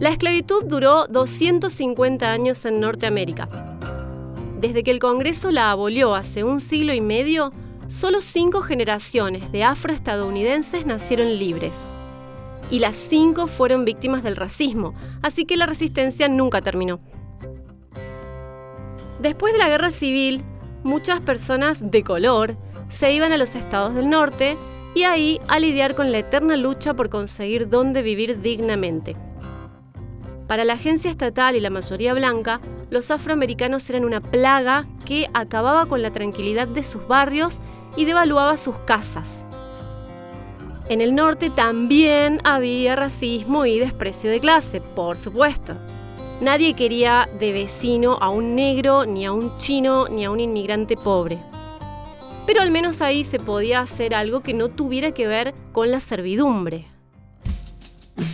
La esclavitud duró 250 años en Norteamérica. Desde que el Congreso la abolió hace un siglo y medio, solo cinco generaciones de afroestadounidenses nacieron libres. Y las cinco fueron víctimas del racismo, así que la resistencia nunca terminó. Después de la guerra civil, muchas personas de color se iban a los estados del norte y ahí a lidiar con la eterna lucha por conseguir dónde vivir dignamente. Para la agencia estatal y la mayoría blanca, los afroamericanos eran una plaga que acababa con la tranquilidad de sus barrios y devaluaba sus casas. En el norte también había racismo y desprecio de clase, por supuesto. Nadie quería de vecino a un negro, ni a un chino, ni a un inmigrante pobre. Pero al menos ahí se podía hacer algo que no tuviera que ver con la servidumbre.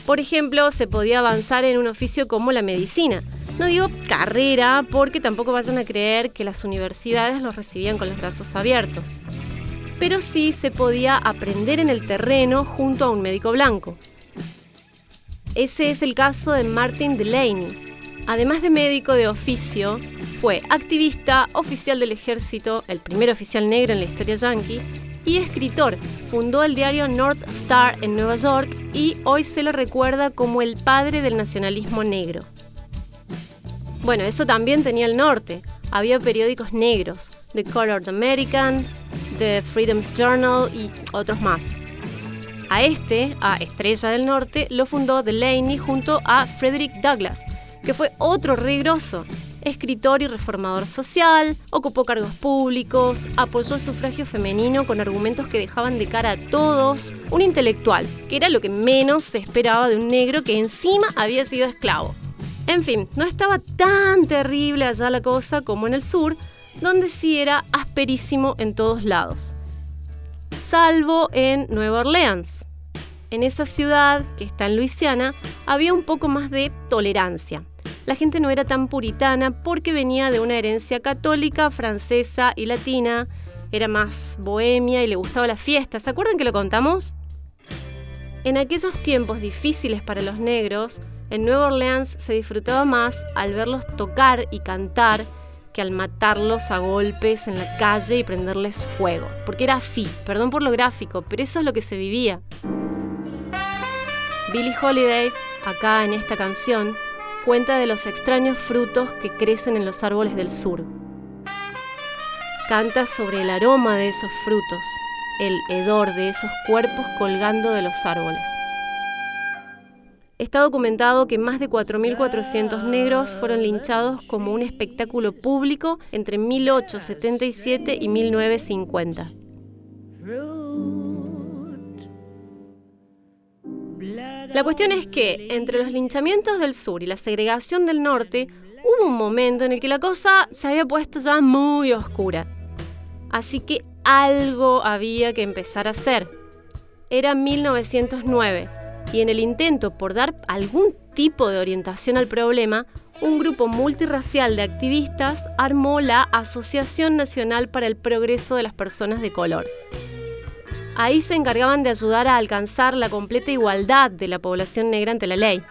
Por ejemplo, se podía avanzar en un oficio como la medicina. No digo carrera porque tampoco vayan a creer que las universidades los recibían con los brazos abiertos. Pero sí se podía aprender en el terreno junto a un médico blanco. Ese es el caso de Martin Delaney. Además de médico de oficio, fue activista, oficial del ejército, el primer oficial negro en la historia yankee, y escritor. Fundó el diario North Star en Nueva York y hoy se lo recuerda como el padre del nacionalismo negro. Bueno, eso también tenía el norte. Había periódicos negros, The Colored American, The Freedom's Journal y otros más. A este, a Estrella del Norte, lo fundó Delaney junto a Frederick Douglass, que fue otro regroso escritor y reformador social, ocupó cargos públicos, apoyó el sufragio femenino con argumentos que dejaban de cara a todos, un intelectual, que era lo que menos se esperaba de un negro que encima había sido esclavo. En fin, no estaba tan terrible allá la cosa como en el sur, donde sí era asperísimo en todos lados. Salvo en Nueva Orleans. En esa ciudad, que está en Luisiana, había un poco más de tolerancia la gente no era tan puritana porque venía de una herencia católica, francesa y latina, era más bohemia y le gustaba la fiesta. ¿Se acuerdan que lo contamos? En aquellos tiempos difíciles para los negros, en Nueva Orleans se disfrutaba más al verlos tocar y cantar que al matarlos a golpes en la calle y prenderles fuego. Porque era así, perdón por lo gráfico, pero eso es lo que se vivía. Billie Holiday, acá en esta canción, cuenta de los extraños frutos que crecen en los árboles del sur. Canta sobre el aroma de esos frutos, el hedor de esos cuerpos colgando de los árboles. Está documentado que más de 4.400 negros fueron linchados como un espectáculo público entre 1877 y 1950. La cuestión es que entre los linchamientos del sur y la segregación del norte, hubo un momento en el que la cosa se había puesto ya muy oscura. Así que algo había que empezar a hacer. Era 1909 y en el intento por dar algún tipo de orientación al problema, un grupo multirracial de activistas armó la Asociación Nacional para el Progreso de las Personas de Color. Ahí se encargaban de ayudar a alcanzar la completa igualdad de la población negra ante la ley.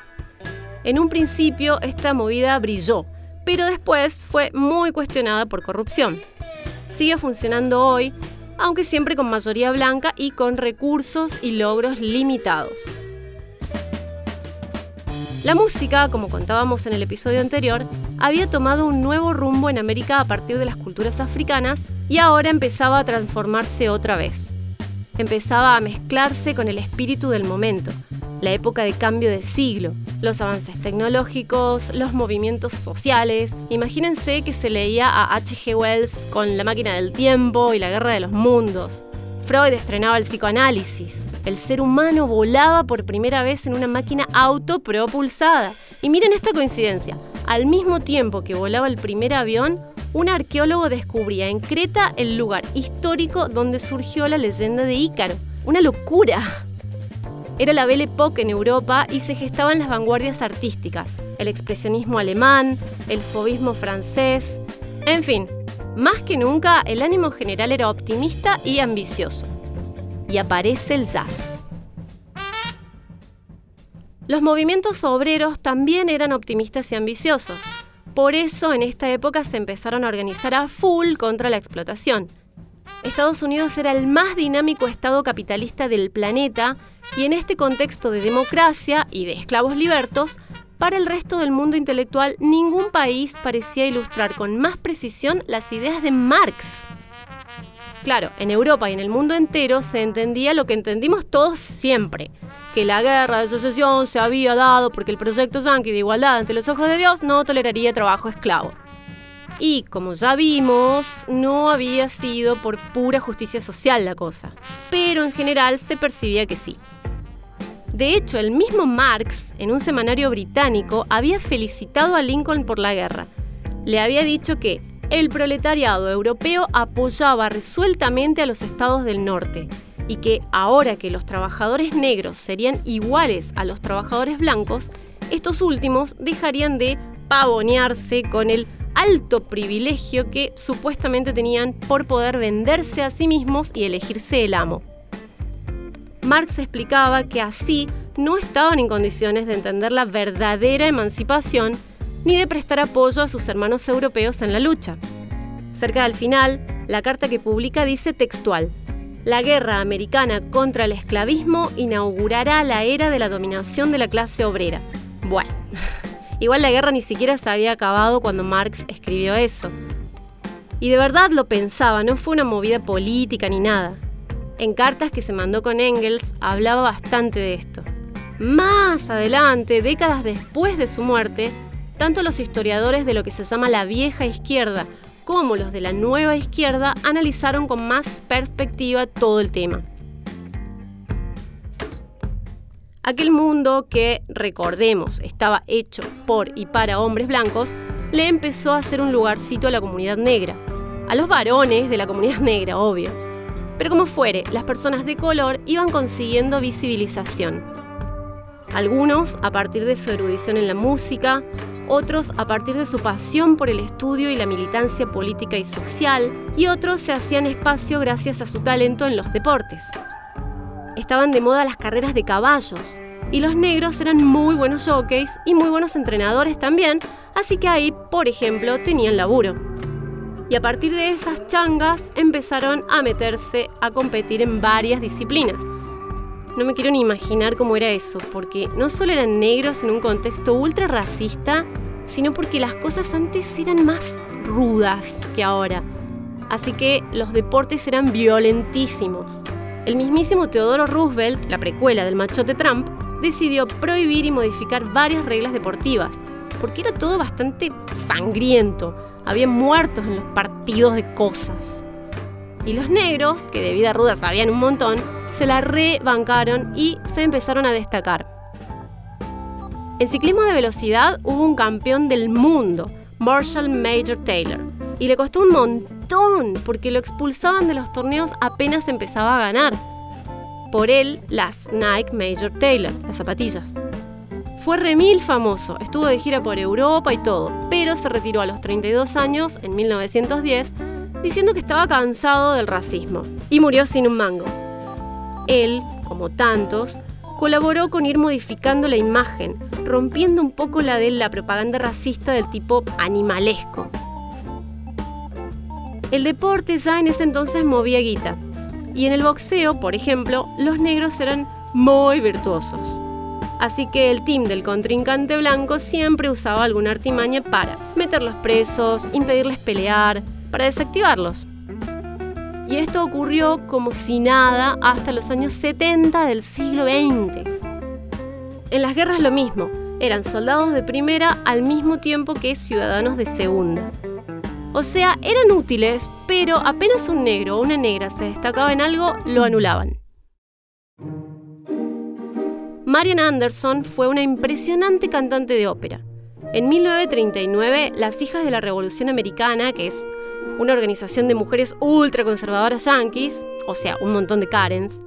En un principio esta movida brilló, pero después fue muy cuestionada por corrupción. Sigue funcionando hoy, aunque siempre con mayoría blanca y con recursos y logros limitados. La música, como contábamos en el episodio anterior, había tomado un nuevo rumbo en América a partir de las culturas africanas y ahora empezaba a transformarse otra vez empezaba a mezclarse con el espíritu del momento, la época de cambio de siglo, los avances tecnológicos, los movimientos sociales. Imagínense que se leía a H.G. Wells con La máquina del tiempo y la guerra de los mundos. Freud estrenaba el psicoanálisis. El ser humano volaba por primera vez en una máquina autopropulsada. Y miren esta coincidencia. Al mismo tiempo que volaba el primer avión, un arqueólogo descubría en Creta el lugar histórico donde surgió la leyenda de Ícaro. ¡Una locura! Era la Belle Époque en Europa y se gestaban las vanguardias artísticas, el expresionismo alemán, el fobismo francés, en fin, más que nunca el ánimo general era optimista y ambicioso. Y aparece el jazz. Los movimientos obreros también eran optimistas y ambiciosos. Por eso en esta época se empezaron a organizar a full contra la explotación. Estados Unidos era el más dinámico estado capitalista del planeta y en este contexto de democracia y de esclavos libertos, para el resto del mundo intelectual ningún país parecía ilustrar con más precisión las ideas de Marx. Claro, en Europa y en el mundo entero se entendía lo que entendimos todos siempre, que la guerra de sucesión se había dado porque el proyecto Yankee de igualdad ante los ojos de Dios no toleraría trabajo esclavo. Y como ya vimos, no había sido por pura justicia social la cosa, pero en general se percibía que sí. De hecho, el mismo Marx, en un semanario británico, había felicitado a Lincoln por la guerra. Le había dicho que el proletariado europeo apoyaba resueltamente a los estados del norte y que ahora que los trabajadores negros serían iguales a los trabajadores blancos, estos últimos dejarían de pavonearse con el alto privilegio que supuestamente tenían por poder venderse a sí mismos y elegirse el amo. Marx explicaba que así no estaban en condiciones de entender la verdadera emancipación ni de prestar apoyo a sus hermanos europeos en la lucha. Cerca del final, la carta que publica dice textual, la guerra americana contra el esclavismo inaugurará la era de la dominación de la clase obrera. Bueno, igual la guerra ni siquiera se había acabado cuando Marx escribió eso. Y de verdad lo pensaba, no fue una movida política ni nada. En cartas que se mandó con Engels hablaba bastante de esto. Más adelante, décadas después de su muerte, tanto los historiadores de lo que se llama la vieja izquierda como los de la nueva izquierda analizaron con más perspectiva todo el tema. Aquel mundo que, recordemos, estaba hecho por y para hombres blancos, le empezó a hacer un lugarcito a la comunidad negra. A los varones de la comunidad negra, obvio. Pero como fuere, las personas de color iban consiguiendo visibilización. Algunos a partir de su erudición en la música, otros a partir de su pasión por el estudio y la militancia política y social, y otros se hacían espacio gracias a su talento en los deportes. Estaban de moda las carreras de caballos, y los negros eran muy buenos jockeys y muy buenos entrenadores también, así que ahí, por ejemplo, tenían laburo. Y a partir de esas changas empezaron a meterse a competir en varias disciplinas, no me quiero ni imaginar cómo era eso, porque no solo eran negros en un contexto ultra racista, sino porque las cosas antes eran más rudas que ahora. Así que los deportes eran violentísimos. El mismísimo Teodoro Roosevelt, la precuela del machote Trump, decidió prohibir y modificar varias reglas deportivas, porque era todo bastante sangriento. Había muertos en los partidos de cosas. Y los negros, que de vida ruda sabían un montón, se la rebancaron y se empezaron a destacar. En ciclismo de velocidad hubo un campeón del mundo, Marshall Major Taylor, y le costó un montón porque lo expulsaban de los torneos apenas empezaba a ganar. Por él, las Nike Major Taylor, las zapatillas. Fue remil famoso, estuvo de gira por Europa y todo, pero se retiró a los 32 años, en 1910, diciendo que estaba cansado del racismo y murió sin un mango. Él, como tantos, colaboró con ir modificando la imagen, rompiendo un poco la de la propaganda racista del tipo animalesco. El deporte ya en ese entonces movía guita, y en el boxeo, por ejemplo, los negros eran muy virtuosos. Así que el team del contrincante blanco siempre usaba alguna artimaña para meterlos presos, impedirles pelear, para desactivarlos. Y esto ocurrió como si nada hasta los años 70 del siglo XX. En las guerras lo mismo, eran soldados de primera al mismo tiempo que ciudadanos de segunda. O sea, eran útiles, pero apenas un negro o una negra se destacaba en algo, lo anulaban. Marian Anderson fue una impresionante cantante de ópera. En 1939, las hijas de la Revolución Americana, que es una organización de mujeres ultraconservadoras yanquis, o sea, un montón de Karens,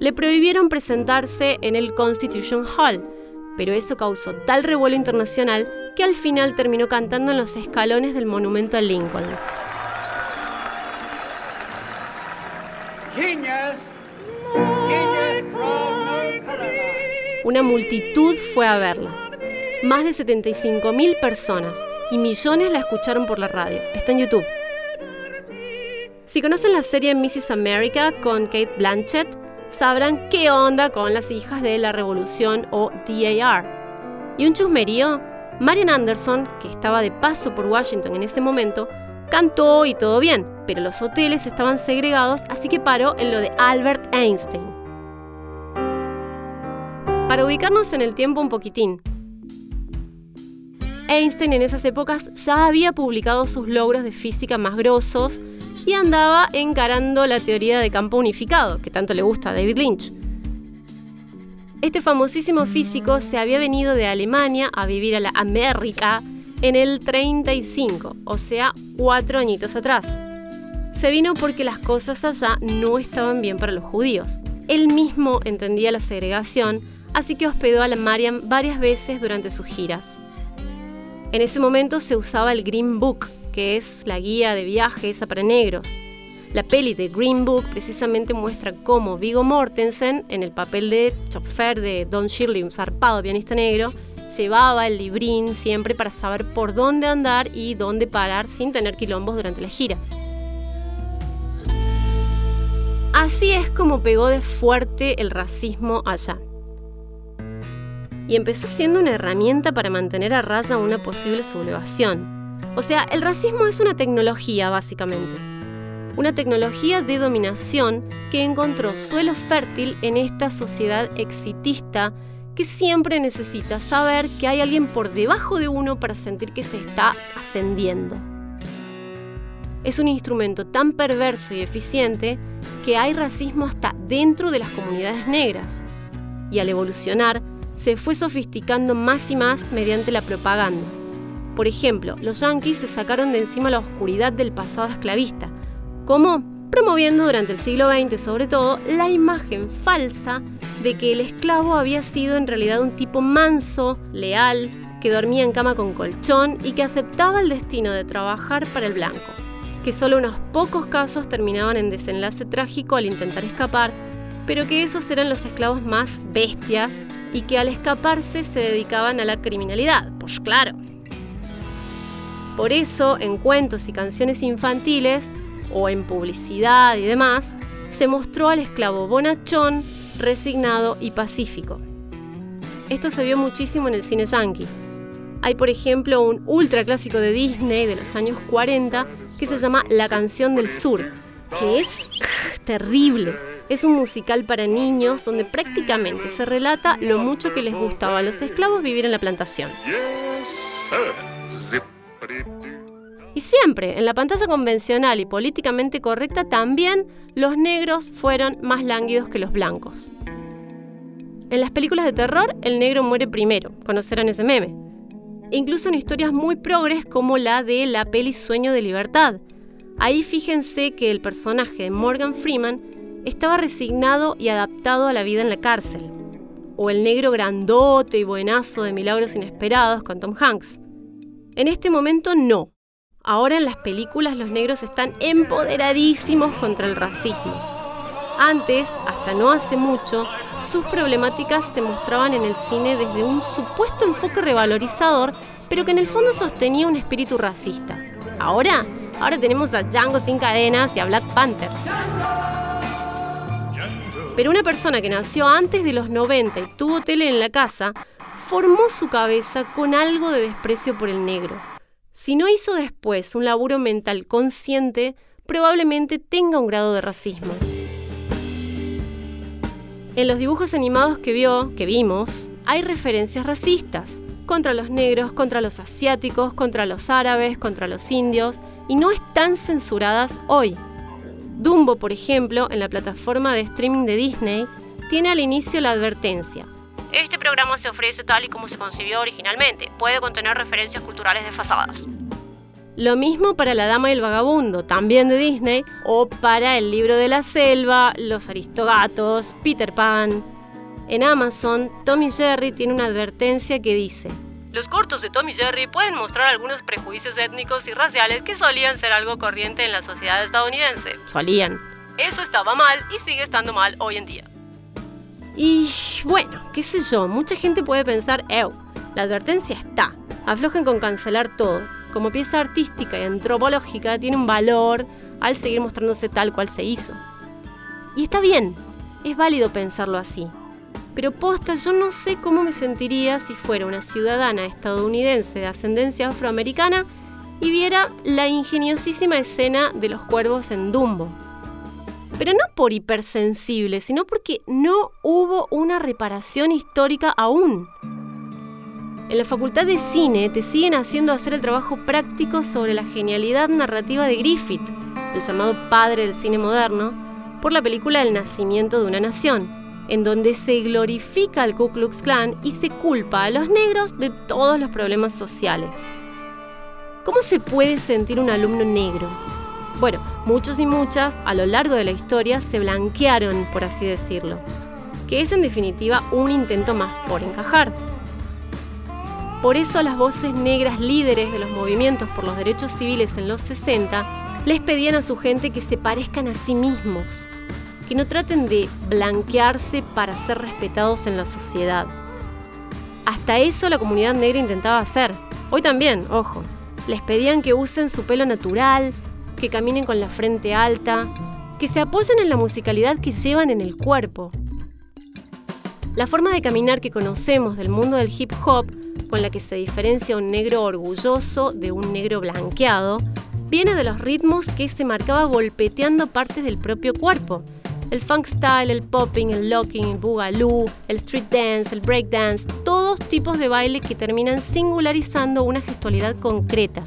le prohibieron presentarse en el Constitution Hall, pero eso causó tal revuelo internacional que al final terminó cantando en los escalones del monumento a Lincoln. Una multitud fue a verla. Más de 75.000 personas y millones la escucharon por la radio. Está en YouTube. Si conocen la serie Mrs. America con Kate Blanchett, sabrán qué onda con las hijas de la revolución o DAR. Y un chusmerío, Marian Anderson, que estaba de paso por Washington en ese momento, cantó y todo bien, pero los hoteles estaban segregados, así que paró en lo de Albert Einstein. Para ubicarnos en el tiempo un poquitín, Einstein en esas épocas ya había publicado sus logros de física más grosos y andaba encarando la teoría de campo unificado, que tanto le gusta a David Lynch. Este famosísimo físico se había venido de Alemania a vivir a la América en el 35, o sea, cuatro añitos atrás. Se vino porque las cosas allá no estaban bien para los judíos. Él mismo entendía la segregación, así que hospedó a la Mariam varias veces durante sus giras. En ese momento se usaba el Green Book, que es la guía de viajes para negros. La peli de Green Book precisamente muestra cómo Vigo Mortensen, en el papel de chofer de Don Shirley, un zarpado pianista negro, llevaba el librín siempre para saber por dónde andar y dónde parar sin tener quilombos durante la gira. Así es como pegó de fuerte el racismo allá. Y empezó siendo una herramienta para mantener a raya una posible sublevación. O sea, el racismo es una tecnología, básicamente. Una tecnología de dominación que encontró suelo fértil en esta sociedad exitista que siempre necesita saber que hay alguien por debajo de uno para sentir que se está ascendiendo. Es un instrumento tan perverso y eficiente que hay racismo hasta dentro de las comunidades negras. Y al evolucionar, se fue sofisticando más y más mediante la propaganda por ejemplo, los yanquis se sacaron de encima la oscuridad del pasado esclavista. ¿Cómo? Promoviendo durante el siglo XX sobre todo la imagen falsa de que el esclavo había sido en realidad un tipo manso, leal, que dormía en cama con colchón y que aceptaba el destino de trabajar para el blanco, que solo unos pocos casos terminaban en desenlace trágico al intentar escapar, pero que esos eran los esclavos más bestias y que al escaparse se dedicaban a la criminalidad. Pues claro, por eso, en cuentos y canciones infantiles, o en publicidad y demás, se mostró al esclavo bonachón, resignado y pacífico. Esto se vio muchísimo en el cine yankee. Hay, por ejemplo, un ultra clásico de Disney de los años 40 que se llama La canción del sur, que es terrible. Es un musical para niños donde prácticamente se relata lo mucho que les gustaba a los esclavos vivir en la plantación. Y siempre, en la pantalla convencional y políticamente correcta, también los negros fueron más lánguidos que los blancos. En las películas de terror, el negro muere primero, conocerán ese meme. incluso en historias muy progres como la de la peli Sueño de Libertad. Ahí fíjense que el personaje de Morgan Freeman estaba resignado y adaptado a la vida en la cárcel. O el negro grandote y buenazo de Milagros Inesperados con Tom Hanks. En este momento no. Ahora en las películas los negros están empoderadísimos contra el racismo. Antes, hasta no hace mucho, sus problemáticas se mostraban en el cine desde un supuesto enfoque revalorizador, pero que en el fondo sostenía un espíritu racista. Ahora, ahora tenemos a Django sin cadenas y a Black Panther. Pero una persona que nació antes de los 90 y tuvo tele en la casa, formó su cabeza con algo de desprecio por el negro. Si no hizo después un laburo mental consciente, probablemente tenga un grado de racismo. En los dibujos animados que vio, que vimos, hay referencias racistas contra los negros, contra los asiáticos, contra los árabes, contra los indios, y no están censuradas hoy. Dumbo, por ejemplo, en la plataforma de streaming de Disney, tiene al inicio la advertencia. Este programa se ofrece tal y como se concibió originalmente. Puede contener referencias culturales desfasadas. Lo mismo para La Dama y el Vagabundo, también de Disney, o para El Libro de la Selva, Los Aristogatos, Peter Pan. En Amazon, Tommy Jerry tiene una advertencia que dice: Los cortos de Tommy Jerry pueden mostrar algunos prejuicios étnicos y raciales que solían ser algo corriente en la sociedad estadounidense. Solían. Eso estaba mal y sigue estando mal hoy en día. Y bueno, qué sé yo, mucha gente puede pensar, ew, la advertencia está, aflojen con cancelar todo. Como pieza artística y antropológica tiene un valor al seguir mostrándose tal cual se hizo. Y está bien, es válido pensarlo así. Pero posta, yo no sé cómo me sentiría si fuera una ciudadana estadounidense de ascendencia afroamericana y viera la ingeniosísima escena de los cuervos en Dumbo. Pero no por hipersensible, sino porque no hubo una reparación histórica aún. En la Facultad de Cine te siguen haciendo hacer el trabajo práctico sobre la genialidad narrativa de Griffith, el llamado padre del cine moderno, por la película El nacimiento de una nación, en donde se glorifica al Ku Klux Klan y se culpa a los negros de todos los problemas sociales. ¿Cómo se puede sentir un alumno negro? Bueno, muchos y muchas a lo largo de la historia se blanquearon, por así decirlo, que es en definitiva un intento más por encajar. Por eso las voces negras líderes de los movimientos por los derechos civiles en los 60 les pedían a su gente que se parezcan a sí mismos, que no traten de blanquearse para ser respetados en la sociedad. Hasta eso la comunidad negra intentaba hacer. Hoy también, ojo. Les pedían que usen su pelo natural, que caminen con la frente alta, que se apoyen en la musicalidad que llevan en el cuerpo. La forma de caminar que conocemos del mundo del hip hop, con la que se diferencia un negro orgulloso de un negro blanqueado, viene de los ritmos que se marcaba golpeteando partes del propio cuerpo. El funk style, el popping, el locking, el boogaloo, el street dance, el break dance, todos tipos de baile que terminan singularizando una gestualidad concreta.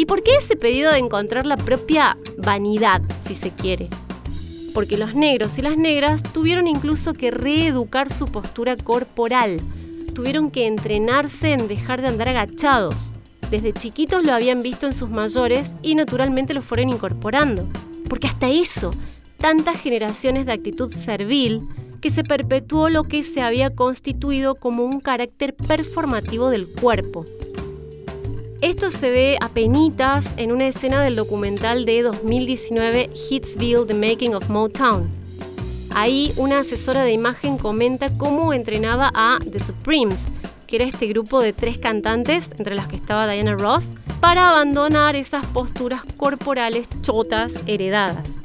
¿Y por qué ese pedido de encontrar la propia vanidad, si se quiere? Porque los negros y las negras tuvieron incluso que reeducar su postura corporal, tuvieron que entrenarse en dejar de andar agachados. Desde chiquitos lo habían visto en sus mayores y naturalmente lo fueron incorporando. Porque hasta eso, tantas generaciones de actitud servil, que se perpetuó lo que se había constituido como un carácter performativo del cuerpo, esto se ve a penitas en una escena del documental de 2019 Hitsville, The Making of Motown. Ahí una asesora de imagen comenta cómo entrenaba a The Supremes, que era este grupo de tres cantantes, entre las que estaba Diana Ross, para abandonar esas posturas corporales chotas heredadas.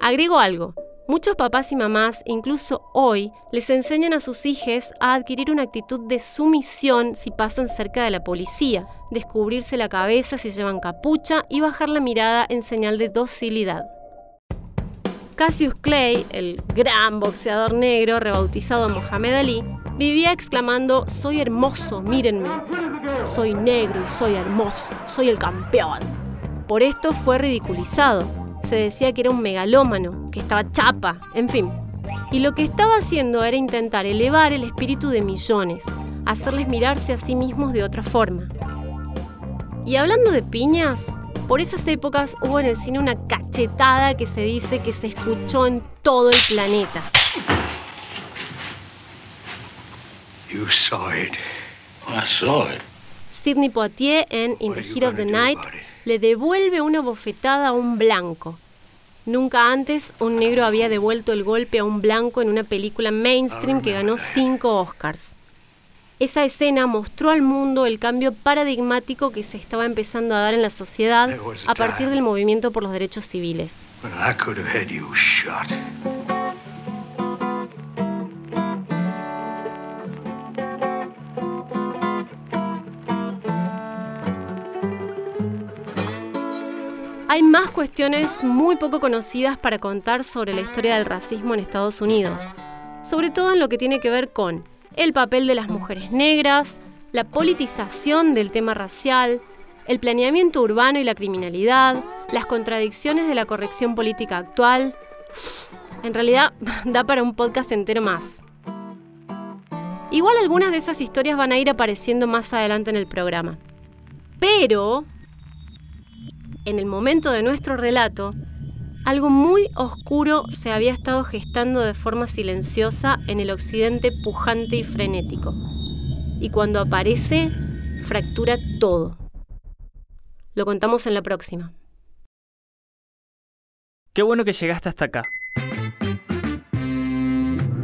Agrego algo, Muchos papás y mamás, incluso hoy, les enseñan a sus hijos a adquirir una actitud de sumisión si pasan cerca de la policía, descubrirse la cabeza si llevan capucha y bajar la mirada en señal de docilidad. Cassius Clay, el gran boxeador negro rebautizado Mohamed Ali, vivía exclamando, soy hermoso, mírenme, soy negro y soy hermoso, soy el campeón. Por esto fue ridiculizado, se decía que era un megalómano, que estaba chapa, en fin. Y lo que estaba haciendo era intentar elevar el espíritu de millones, hacerles mirarse a sí mismos de otra forma. Y hablando de piñas, por esas épocas hubo en el cine una cachetada que se dice que se escuchó en todo el planeta. You saw it. I saw it. Sidney Poitier en In the Heat of the Night le devuelve una bofetada a un blanco. Nunca antes un negro había devuelto el golpe a un blanco en una película mainstream que ganó cinco Oscars. Esa escena mostró al mundo el cambio paradigmático que se estaba empezando a dar en la sociedad a partir del movimiento por los derechos civiles. Hay más cuestiones muy poco conocidas para contar sobre la historia del racismo en Estados Unidos, sobre todo en lo que tiene que ver con el papel de las mujeres negras, la politización del tema racial, el planeamiento urbano y la criminalidad, las contradicciones de la corrección política actual. En realidad, da para un podcast entero más. Igual algunas de esas historias van a ir apareciendo más adelante en el programa. Pero en el momento de nuestro relato, algo muy oscuro se había estado gestando de forma silenciosa en el occidente pujante y frenético. Y cuando aparece, fractura todo. Lo contamos en la próxima. Qué bueno que llegaste hasta acá.